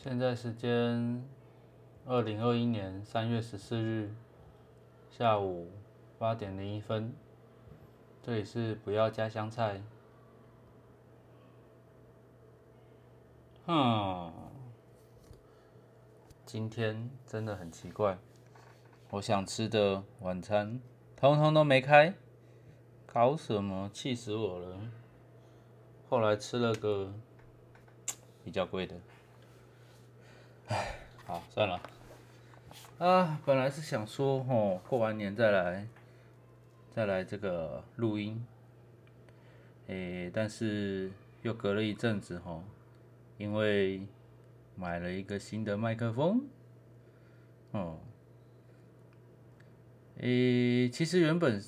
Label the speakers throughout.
Speaker 1: 现在时间二零二一年三月十四日下午八点零一分，这里是不要加香菜。哼，今天真的很奇怪，我想吃的晚餐通通都没开，搞什么？气死我了！后来吃了个比较贵的。唉，好，算了。啊，本来是想说，吼，过完年再来，再来这个录音。诶，但是又隔了一阵子，吼，因为买了一个新的麦克风。哦。诶，其实原本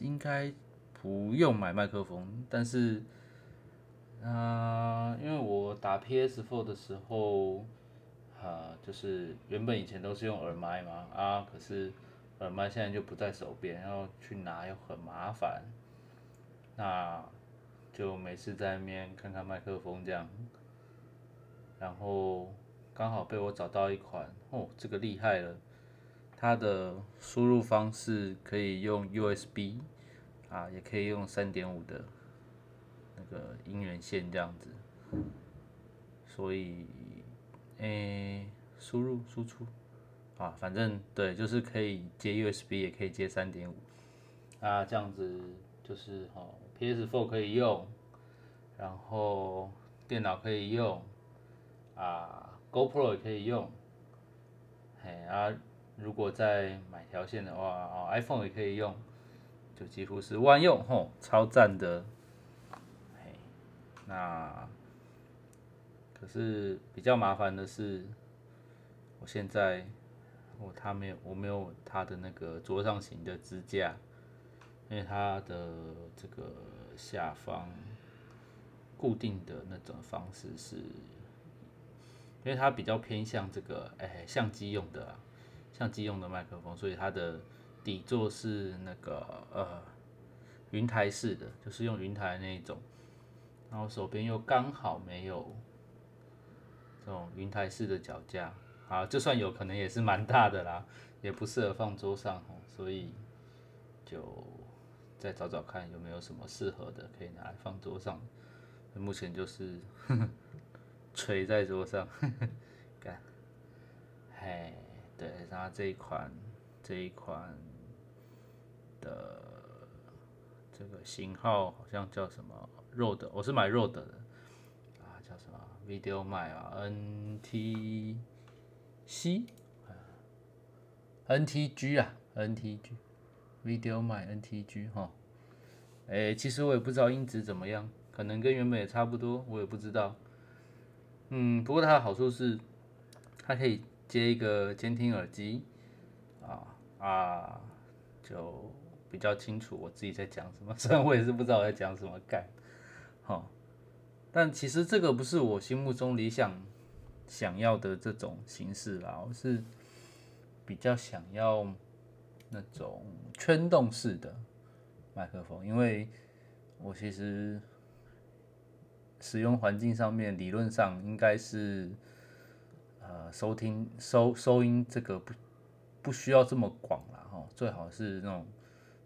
Speaker 1: 应该不用买麦克风，但是，啊，因为我打 PS4 的时候。啊，就是原本以前都是用耳麦嘛，啊，可是耳麦现在就不在手边，然后去拿又很麻烦，那就每次在那边看看麦克风这样，然后刚好被我找到一款，哦，这个厉害了，它的输入方式可以用 USB，啊，也可以用三点五的那个音源线这样子，所以。诶，输入输出，啊，反正对，就是可以接 USB，也可以接三点五，啊，这样子就是哦，PS4 可以用，然后电脑可以用，啊，GoPro 也可以用，嘿啊，如果再买条线的话，哦，iPhone 也可以用，就几乎是万用吼，超赞的，嘿，那。可是比较麻烦的是，我现在我它没有我没有它的那个桌上型的支架，因为它的这个下方固定的那种方式是，因为它比较偏向这个哎相机用的相机用的麦克风，所以它的底座是那个呃云台式的，就是用云台那一种，然后手边又刚好没有。这种云台式的脚架，啊，就算有可能也是蛮大的啦，也不适合放桌上哦，所以就再找找看有没有什么适合的可以拿来放桌上。目前就是 垂在桌上，看，嘿，对，然后这一款这一款的这个型号好像叫什么 Road，我是买 Road 的。Video 麦啊，NTC，NTG 啊，NTG，Video 麦 NTG 哈，哎，其实我也不知道音质怎么样，可能跟原本也差不多，我也不知道。嗯，不过它的好处是，它可以接一个监听耳机，啊啊，就比较清楚我自己在讲什么，虽然我也是不知道我在讲什么，干，好。但其实这个不是我心目中理想想要的这种形式啦，我是比较想要那种圈动式的麦克风，因为我其实使用环境上面理论上应该是呃收听收收音这个不不需要这么广了哈，最好是那种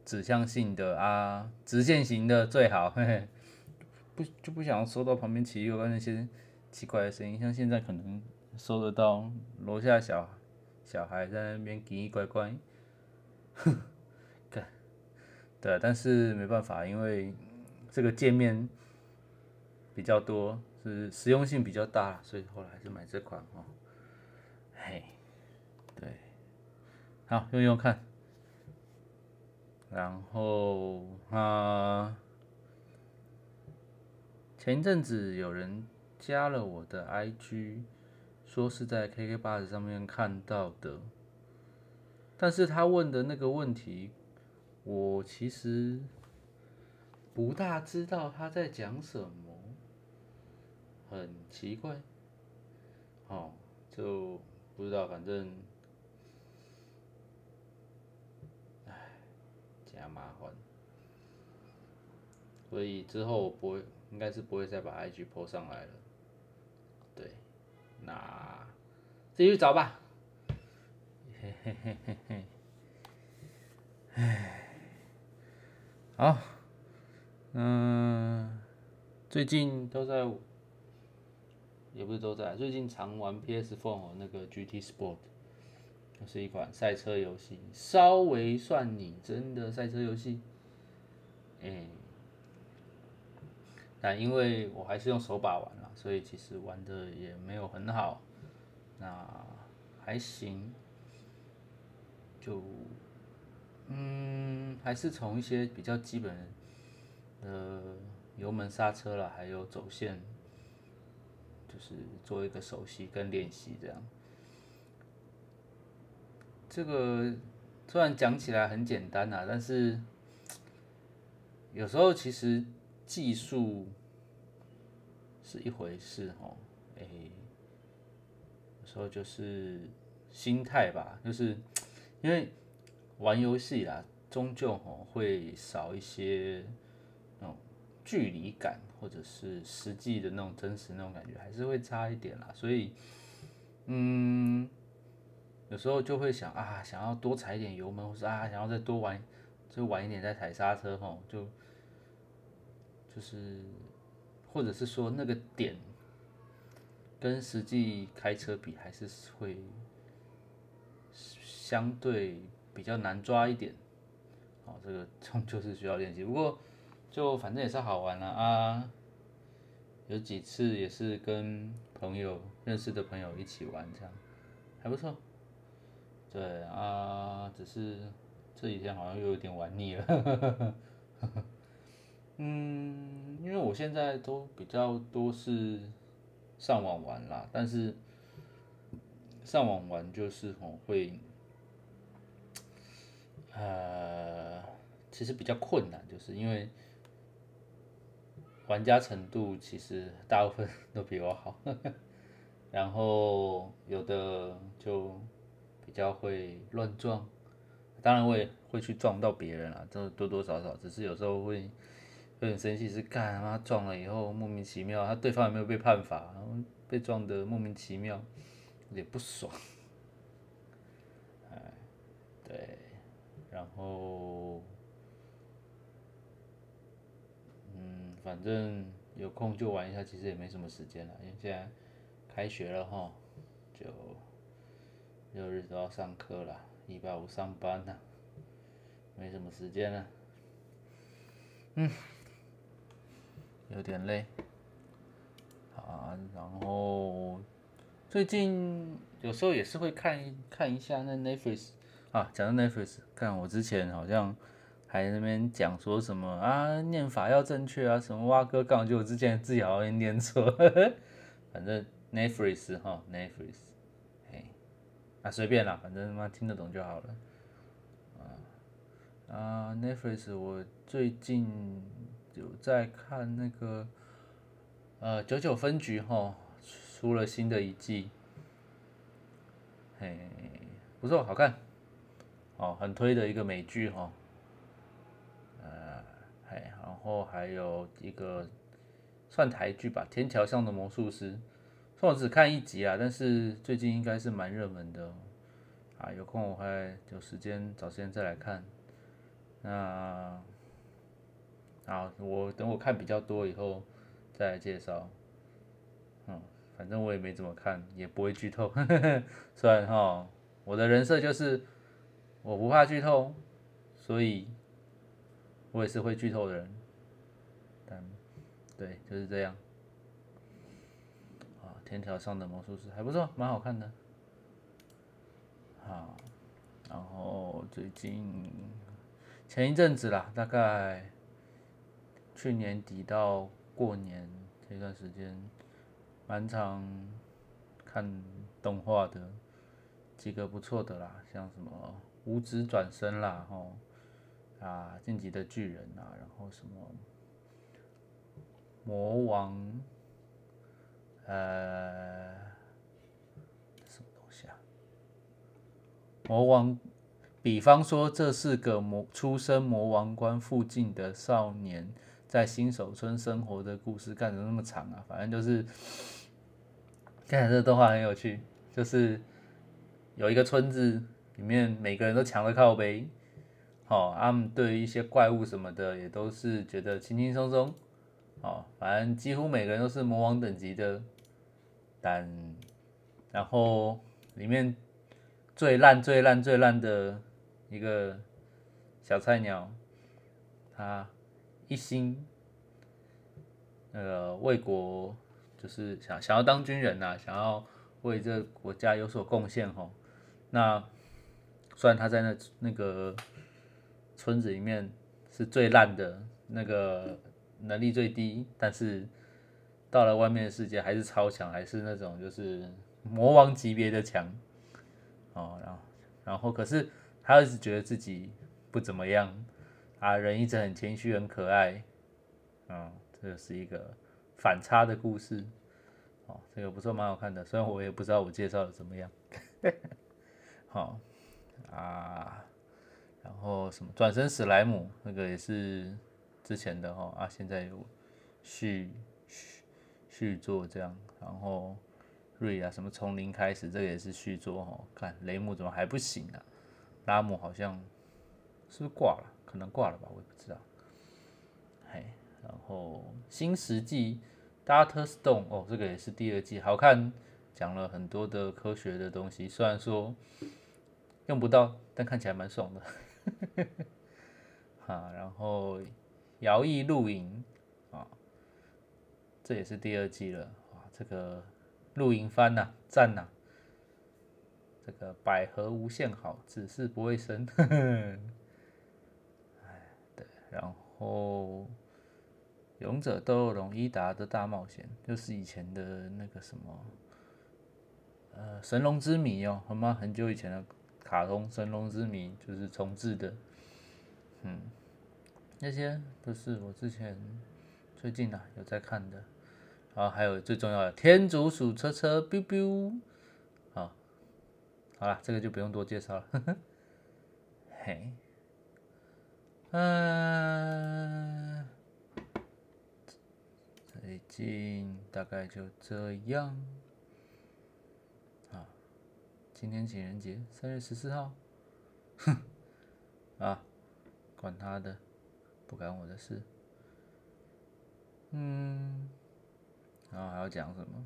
Speaker 1: 指向性的啊直线型的最好。嘿嘿。不就不想收到旁边奇怪那些奇怪的声音，像现在可能收得到楼下小小孩在那边叽叽乖乖，哼，对，对，但是没办法，因为这个界面比较多，是实用性比较大，所以后来还是买这款哦。嘿，对，好用用看，然后啊。前一阵子有人加了我的 IG，说是在 KK 八十上面看到的，但是他问的那个问题，我其实不大知道他在讲什么，很奇怪，哦，就不知道，反正，唉，加麻烦，所以之后我不会。应该是不会再把 IG 泼上来了，对，那自己去找吧。嘿嘿嘿嘿嘿，唉，好，嗯，最近都在，也不是都在，最近常玩 PS4 那个 GT Sport，是一款赛车游戏，稍微算拟真的赛车游戏。哎，那因为我还是用手把玩了，所以其实玩的也没有很好，那还行。就，嗯，还是从一些比较基本的油门刹车了，还有走线，就是做一个熟悉跟练习这样。这个虽然讲起来很简单啊，但是 有时候其实技术是一回事哦，哎，有时候就是心态吧，就是。因为玩游戏啦，终究吼会少一些那种距离感，或者是实际的那种真实那种感觉，还是会差一点啦。所以，嗯，有时候就会想啊，想要多踩一点油门，或是啊，想要再多玩，就晚一点再踩刹车吼，就就是，或者是说那个点跟实际开车比，还是会。相对比较难抓一点，哦，这个 终究是需要练习。不过就反正也是好玩了啊，有几次也是跟朋友认识的朋友一起玩，这样还不错。对啊，只是这几天好像又有点玩腻了。嗯，因为我现在都比较多是上网玩啦，但是上网玩就是我会。呃，其实比较困难，就是因为玩家程度其实大部分都比我好，然后有的就比较会乱撞，当然我也会去撞到别人啦，这多多少少，只是有时候会有点生气，是干他妈撞了以后莫名其妙，他对方有没有被判罚，然后被撞的莫名其妙，有点不爽，哎，对。然后，嗯，反正有空就玩一下，其实也没什么时间了，因为现在开学了哈，就六日都要上课了，礼拜五上班了，没什么时间了，嗯，有点累，啊，然后最近有时候也是会看看一下那 Netflix。啊，讲到 Netflix，看我之前好像还那边讲说什么啊，念法要正确啊，什么蛙哥杠，就我之前自己好像念错，反正 Netflix 哈，Netflix，嘿，啊随便啦，反正他妈听得懂就好了。啊啊，Netflix，我最近有在看那个呃九九分局哈，出了新的一季，嘿，不错，好看。哦，很推的一个美剧哈，呃，嘿然后还有一个算台剧吧，《天桥上的魔术师》，虽然我只看一集啊，但是最近应该是蛮热门的，啊，有空我会有时间找时间再来看。那，啊，我等我看比较多以后再介绍。嗯，反正我也没怎么看，也不会剧透，虽然哈，我的人设就是。我不怕剧透，所以我也是会剧透的人。但对，就是这样。啊，天桥上的魔术师还不错，蛮好看的。好，然后最近前一阵子啦，大概去年底到过年这段时间，蛮常看动画的，几个不错的啦，像什么。五指转身啦，吼啊，晋级的巨人啊，然后什么魔王，呃，什么东西啊？魔王，比方说，这是个魔出生魔王关附近的少年，在新手村生活的故事，干的那么长啊？反正就是看这个动画很有趣，就是有一个村子里面每个人都抢了靠背，哦，他们对于一些怪物什么的也都是觉得轻轻松松，哦，反正几乎每个人都是魔王等级的，但然后里面最烂最烂最烂的一个小菜鸟，他一心那个为国。就是想想要当军人呐，想要为这个国家有所贡献吼。那虽然他在那那个村子里面是最烂的，那个能力最低，但是到了外面的世界还是超强，还是那种就是魔王级别的强哦。然后然后可是他一直觉得自己不怎么样啊，人一直很谦虚很可爱，嗯，这是一个。反差的故事，哦，这个不错，蛮好看的。虽然我也不知道我介绍的怎么样，好啊，然后什么转身史莱姆那个也是之前的哈啊，现在有续续续作这样，然后瑞啊什么从零开始，这个也是续作哈。看雷姆怎么还不行啊？拉姆好像是不是挂了？可能挂了吧，我也不知道。嘿，然后新石纪。Data Stone 哦，这个也是第二季，好看，讲了很多的科学的东西，虽然说用不到，但看起来蛮爽的。哈，然后摇曳露营啊，这也是第二季了啊，这个露营番呐，赞呐，这个百合无限好，只是不会生。然后。勇者斗恶龙伊达的大冒险，就是以前的那个什么，呃，神龙之谜哦，好吗？很久以前的卡通《神龙之谜》就是重置的，嗯，那些都是我之前最近啊有在看的，然后还有最重要的天竺鼠车车 biu biu，好，好了，这个就不用多介绍了，呵 呵嘿，嗯。最近大概就这样啊。今天情人节，三月十四号。哼，啊，管他的，不干我的事。嗯，然后还要讲什么？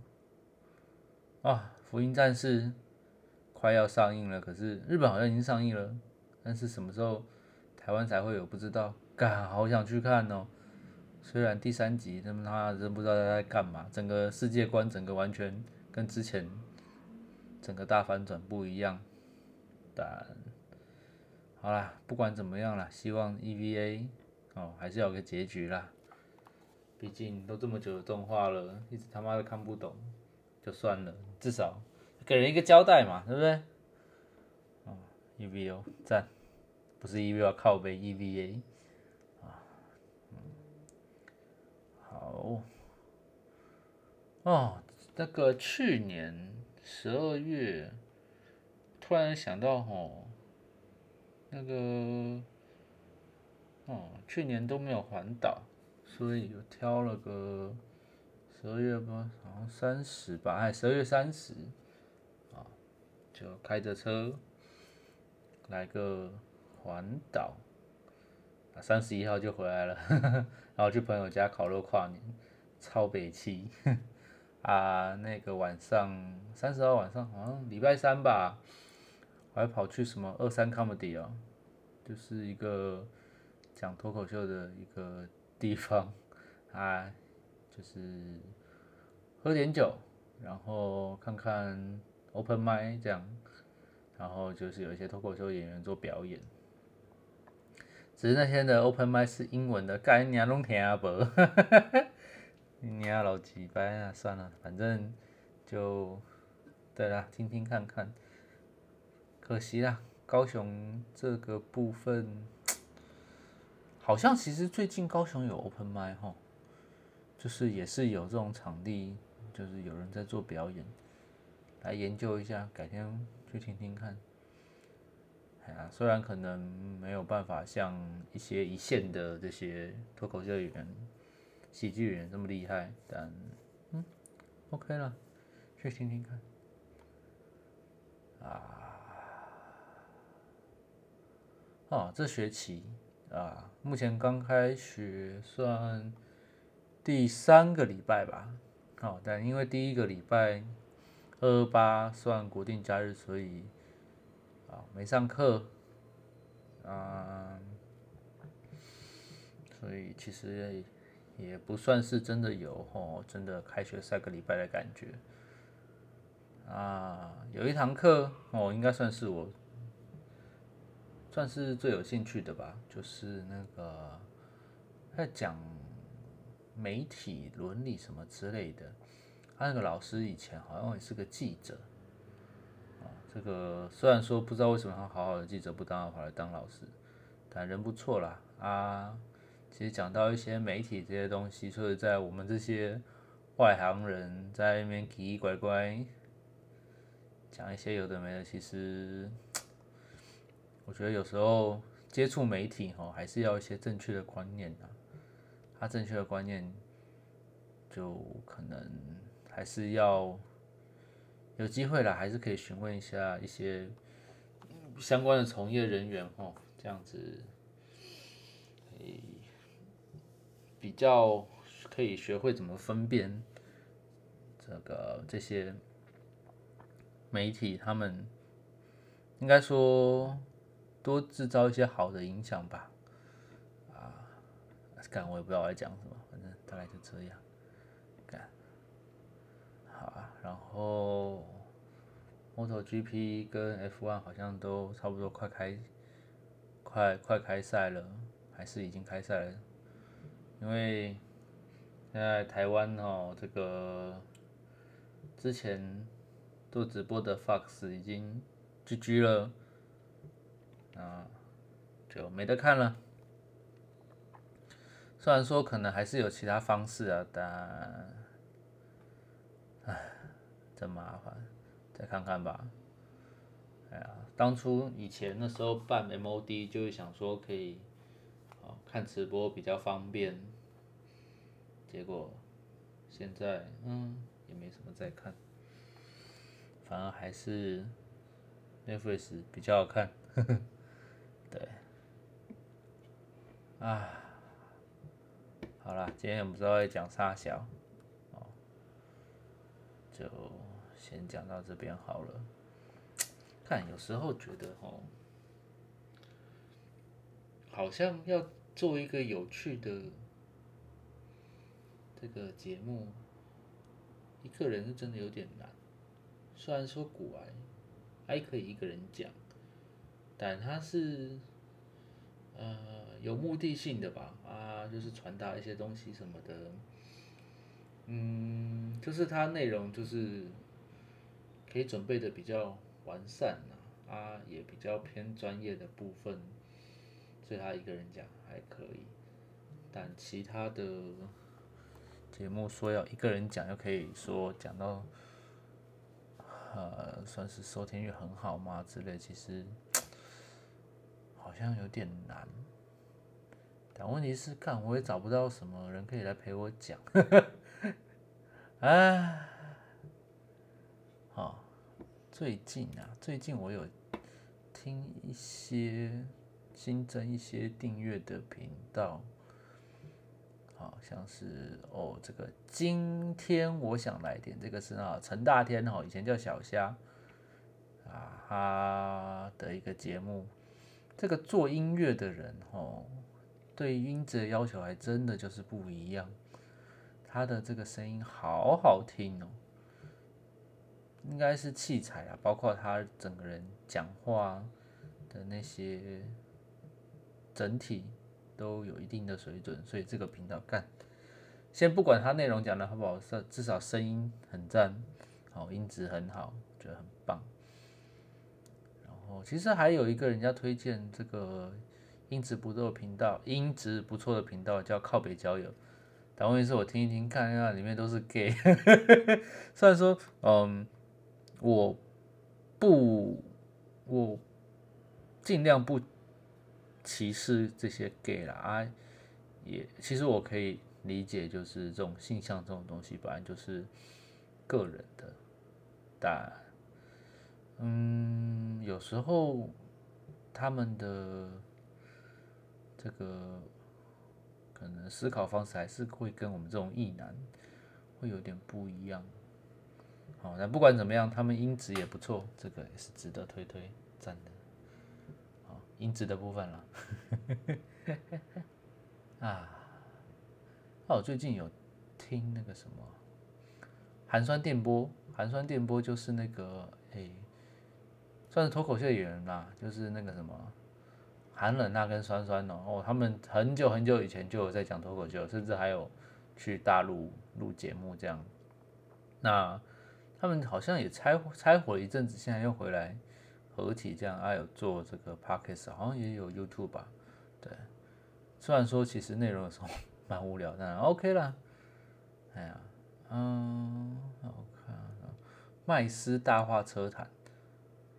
Speaker 1: 啊，福音战士快要上映了，可是日本好像已经上映了，但是什么时候台湾才会有？不知道。干，好想去看哦。虽然第三集他们他真不知道他在干嘛，整个世界观整个完全跟之前整个大反转不一样，但好啦，不管怎么样啦，希望 EVA 哦还是有个结局啦，毕竟都这么久的动画了，一直他妈的看不懂，就算了，至少给人一个交代嘛，对不对？哦，EVO 赞，不是 EVA 靠背 EVA。好，哦，那个去年十二月，突然想到哦，那个，哦，去年都没有环岛，所以就挑了个十二月吧，好像三十吧，哎，十二月三十，啊，就开着车来个环岛。三十一号就回来了，然后去朋友家烤肉跨年，超北气 啊！那个晚上三十号晚上好像礼拜三吧，我还跑去什么二三 comedy 哦，就是一个讲脱口秀的一个地方 啊，就是喝点酒，然后看看 open m i 这样，然后就是有一些脱口秀演员做表演。只是那天的 open m i 是英文的，该你娘拢听不，你娘老几掰啊！算了，反正就对啦，听听看看。可惜啦，高雄这个部分，好像其实最近高雄有 open m i 哈，就是也是有这种场地，就是有人在做表演，来研究一下，改天去听听看。啊，虽然可能没有办法像一些一线的这些脱口秀演员、喜剧演员这么厉害，但嗯，OK 了，去听听看。啊，哦，这学期啊，目前刚开学，算第三个礼拜吧。哦，但因为第一个礼拜二二八算国定假日，所以啊没上课。啊，所以其实也不算是真的有哦，真的开学三个礼拜的感觉。啊，有一堂课哦，应该算是我算是最有兴趣的吧，就是那个在讲媒体伦理什么之类的。他那个老师以前好像也是个记者，这个虽然说不知道为什么他好好的记者不当，跑来当老师，但人不错啦啊。其实讲到一些媒体这些东西，所以在我们这些外行人在那边奇奇怪怪。讲一些有的没的，其实我觉得有时候接触媒体哈，还是要一些正确的观念的。他正确的观念，就可能还是要有机会了，还是可以询问一下一些相关的从业人员哦，这样子，比较可以学会怎么分辨这个这些。媒体他们应该说多制造一些好的影响吧，啊，干我也不知道我在讲什么，反正大概就这样，然后 MotoGP 跟 F1 好像都差不多快开，快快开赛了，还是已经开赛了，因为现在台湾哦，这个之前。做直播的 Fox 已经 GG 了，啊，就没得看了。虽然说可能还是有其他方式啊，但，真麻烦，再看看吧。哎呀，当初以前那时候办 MOD 就是想说可以，哦，看直播比较方便，结果现在嗯也没什么在看。反而还是 Netflix 比较好看，对，啊，好了，今天不知道在讲啥小，哦，就先讲到这边好了。看，有时候觉得哦，好像要做一个有趣的这个节目，一个人是真的有点难。虽然说古玩还可以一个人讲，但他是呃有目的性的吧啊，就是传达一些东西什么的，嗯，就是他内容就是可以准备的比较完善呐啊，也比较偏专业的部分，所以他一个人讲还可以，但其他的节目说要一个人讲，又可以说讲到。呃，算是收听率很好吗？之类，其实好像有点难。但问题是，看我也找不到什么人可以来陪我讲。啊，最近啊，最近我有听一些新增一些订阅的频道。好像是哦，这个今天我想来点这个是啊，陈大天哈，以前叫小虾啊，他的一个节目，这个做音乐的人哦，对音质的要求还真的就是不一样，他的这个声音好好听哦，应该是器材啊，包括他整个人讲话的那些整体。都有一定的水准，所以这个频道干，先不管它内容讲的好不好，至至少声音很赞，好音质很好，觉得很棒。然后其实还有一个人家推荐这个音质不错的频道，音质不错的频道叫靠北交友。但问题是我听一听，看看里面都是 gay，虽然说嗯，我不，我尽量不。歧视这些 gay 啦啊，也其实我可以理解，就是这种性向这种东西本来就是个人的但嗯，有时候他们的这个可能思考方式还是会跟我们这种异男会有点不一样。好，那不管怎么样，他们音质也不错，这个也是值得推推赞的。好，音质的部分了。啊，那我最近有听那个什么寒酸电波，寒酸电波就是那个诶，算是脱口秀演员啦，就是那个什么寒冷那跟酸酸哦，哦，他们很久很久以前就有在讲脱口秀，甚至还有去大陆录节目这样。那他们好像也拆拆火了一阵子，现在又回来合体这样，还有做这个 podcast，好像也有 YouTube 吧？对，虽然说其实内容有时候 蛮无聊，但 OK 啦。哎呀，嗯，我看麦斯大话车坛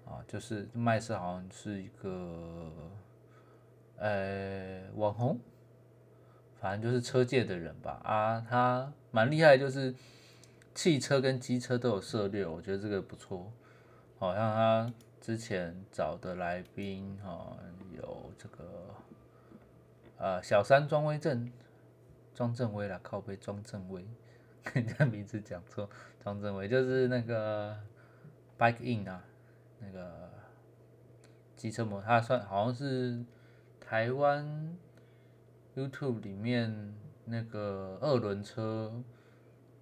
Speaker 1: 啊，就是麦斯好像是一个呃网红，反正就是车界的人吧。啊，他蛮厉害，就是。汽车跟机车都有涉猎，我觉得这个不错。好像他之前找的来宾哈，有这个呃小三庄威正，庄正威啦，靠背庄正威，人家名字讲错，庄正威就是那个 Bike In 啊，那个机车模，他算好像是台湾 YouTube 里面那个二轮车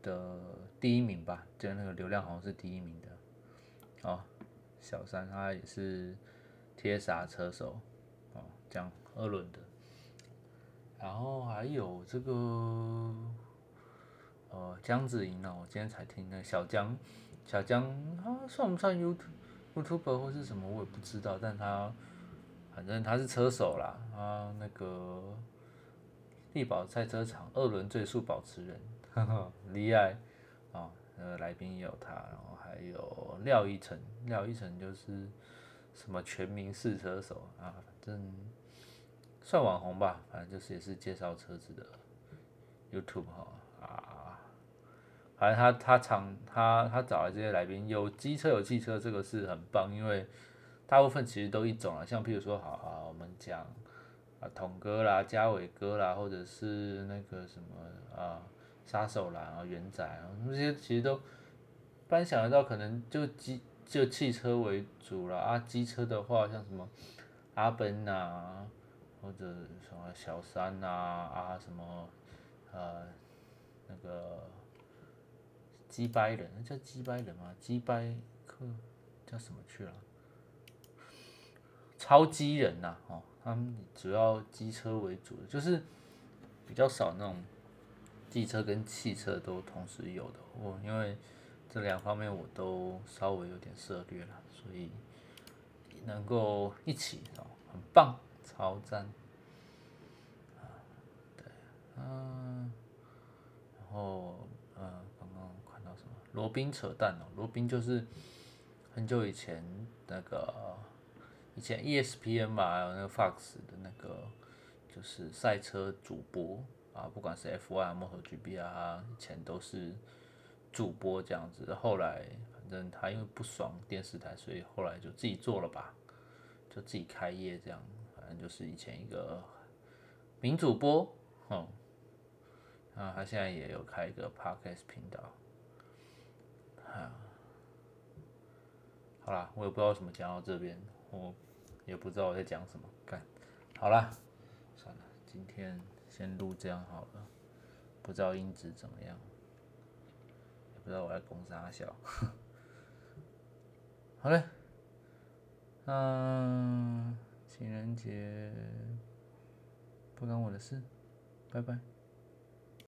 Speaker 1: 的。第一名吧，就那个流量好像是第一名的。哦，小三他也是贴刹车手，哦，这样二轮的。然后还有这个，呃，姜子莹呢，我今天才听那小姜，小姜他算不算 YouTube YouTuber 或是什么，我也不知道，但他反正他是车手啦，啊，那个力宝赛车场二轮最速保持人，呵呵，厉害。啊，呃，来宾也有他，然后还有廖一成，廖一成就是什么全民试车手啊，反正算网红吧，反正就是也是介绍车子的 YouTube 哈啊，反正他他常他他找来这些来宾，有机车有汽车，这个是很棒，因为大部分其实都一种啊，像譬如说，好好，我们讲啊，童哥啦、嘉伟哥啦，或者是那个什么啊。杀手啦，然后元仔啊，那些其实都，不然想得到可能就机就汽车为主了啊。机车的话，像什么阿奔呐，或者什么小三呐啊，什么呃那个鸡掰人，那叫鸡掰人吗？鸡掰客叫什么去了？超机人呐，哦，他们主要机车为主，就是比较少那种。机车跟汽车都同时有的，我因为这两方面我都稍微有点涉猎了，所以能够一起哦，很棒，超赞！对，嗯，然后呃，刚刚看到什么？罗宾扯淡哦，罗宾就是很久以前那个以前 ESPN 吧，还有那个 Fox 的那个就是赛车主播。啊，不管是 F1、摩托 GP 啊，以前都是主播这样子。后来反正他因为不爽电视台，所以后来就自己做了吧，就自己开业这样。反正就是以前一个名主播，嗯，啊，他现在也有开一个 Podcast 频道。啊，好啦，我也不知道怎么讲到这边，我也不知道我在讲什么。干，好啦，算了，今天。先录这样好了，不知道音质怎么样，也不知道我在攻啥笑。好嘞，嗯，情人节不关我的事，拜拜。